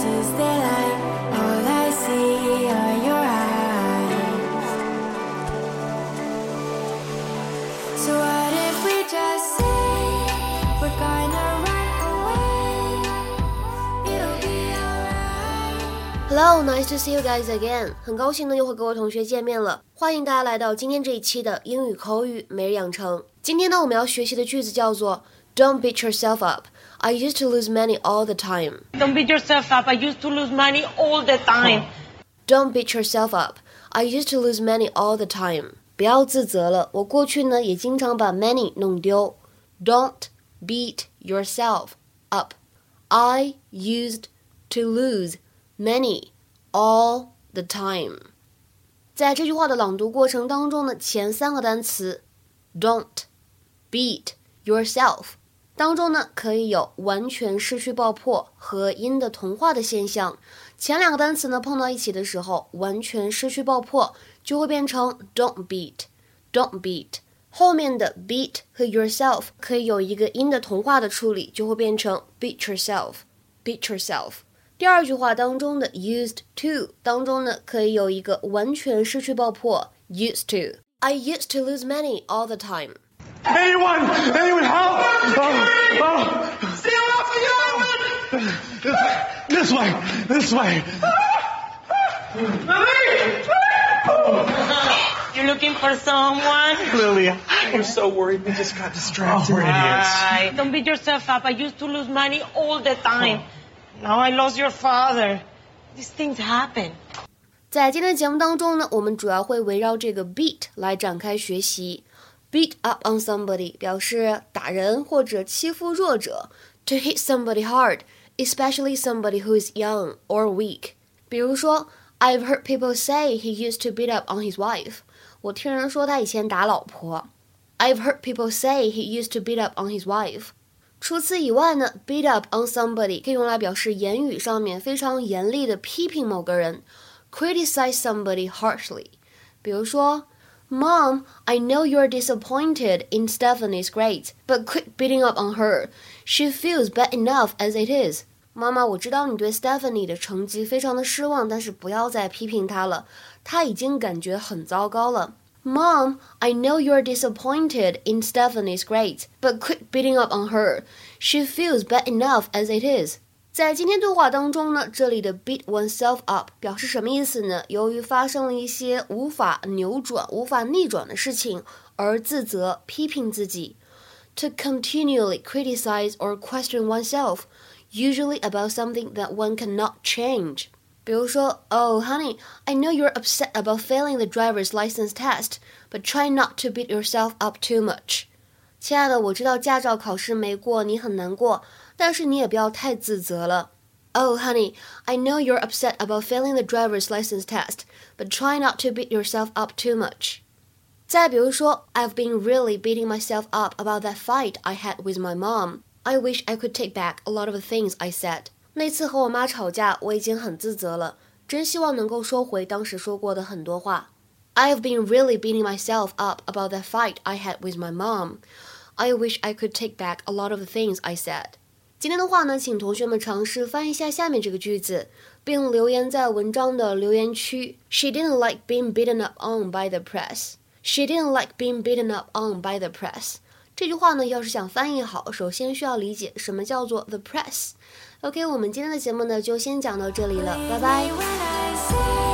all i see are your eyes so what if we just say we're gonna away you'll be hello nice to see you guys again 很高兴呢又和各位同学见面了欢迎大家来到今天这一期的英语口语每日养成今天呢我们要学习的句子叫做 Don't beat yourself up. I used to lose Manny all the time. Don't beat yourself up. I used to lose Manny all the time. Don't beat yourself up. I used to lose Manny all the time. 不要自责了，我过去呢也经常把 Manny 弄丢。Don't beat yourself up. I used to lose Manny all the time. 在这句话的朗读过程当中呢，前三个单词 don't beat yourself 当中呢，可以有完全失去爆破和音的同化的现象。前两个单词呢碰到一起的时候，完全失去爆破就会变成 don't beat，don't beat。后面的 beat 和 yourself 可以有一个音的同化的处理，就会变成 beat yourself，beat yourself。第二句话当中的 used to 当中呢，可以有一个完全失去爆破 used to。I used to lose money all the time. Anyone! Anyone help! Oh, oh. Stay off the island! This way! This way! You're looking for someone? Lily, I'm so worried. We just got distracted. we're idiots. Don't beat yourself up. I used to lose Manny all the time. Now I lost your father. These things happen. 在今天节目当中呢，我们主要会围绕这个 beat 来展开学习。Beat up on somebody 表示打人或者欺负弱者。To hit somebody hard, especially somebody who is young or weak。比如说，I've heard people say he used to beat up on his wife。我听人说他以前打老婆。I've heard people say he used to beat up on his wife。除此以外呢，beat up on somebody 可以用来表示言语上面非常严厉的批评某个人，criticize somebody harshly。比如说 ，Mom, I know you're disappointed in Stephanie's grades, but quit beating up on her. She feels bad enough as it is. 妈妈，我知道你对 Stephanie 的成绩非常的失望，但是不要再批评她了，她已经感觉很糟糕了。Mom, I know you're disappointed in Stephanie's grades, but quit beating up on her. She feels bad enough as it is. 在今天对话当中呢，这里的 beat oneself up 表示什么意思呢？由于发生了一些无法扭转、无法逆转的事情，而自责、批评自己。To continually criticize or question oneself, usually about something that one cannot change. 比如说，Oh, honey, I know you're upset about failing the driver's license test, but try not to beat yourself up too much. 亲爱的，我知道驾照考试没过，你很难过， 但是你也不要太自责了。Oh, honey, I know you're upset about failing the driver's license test, but try not to beat yourself up too much. 再比如说，I've been really beating myself up about that fight I had with my mom. I wish I could take back a lot of the things I said. 那次和我妈吵架，我已经很自责了，真希望能够收回当时说过的很多话。I've been really beating myself up about that fight I had with my mom. I wish I could take back a lot of the things I said. 今天的话呢，请同学们尝试翻译一下下面这个句子，并留言在文章的留言区。She didn't like being beaten up on by the press. She didn't like being beaten up on by the press. 这句话呢，要是想翻译好，首先需要理解什么叫做 the press。OK，我们今天的节目呢，就先讲到这里了，拜拜。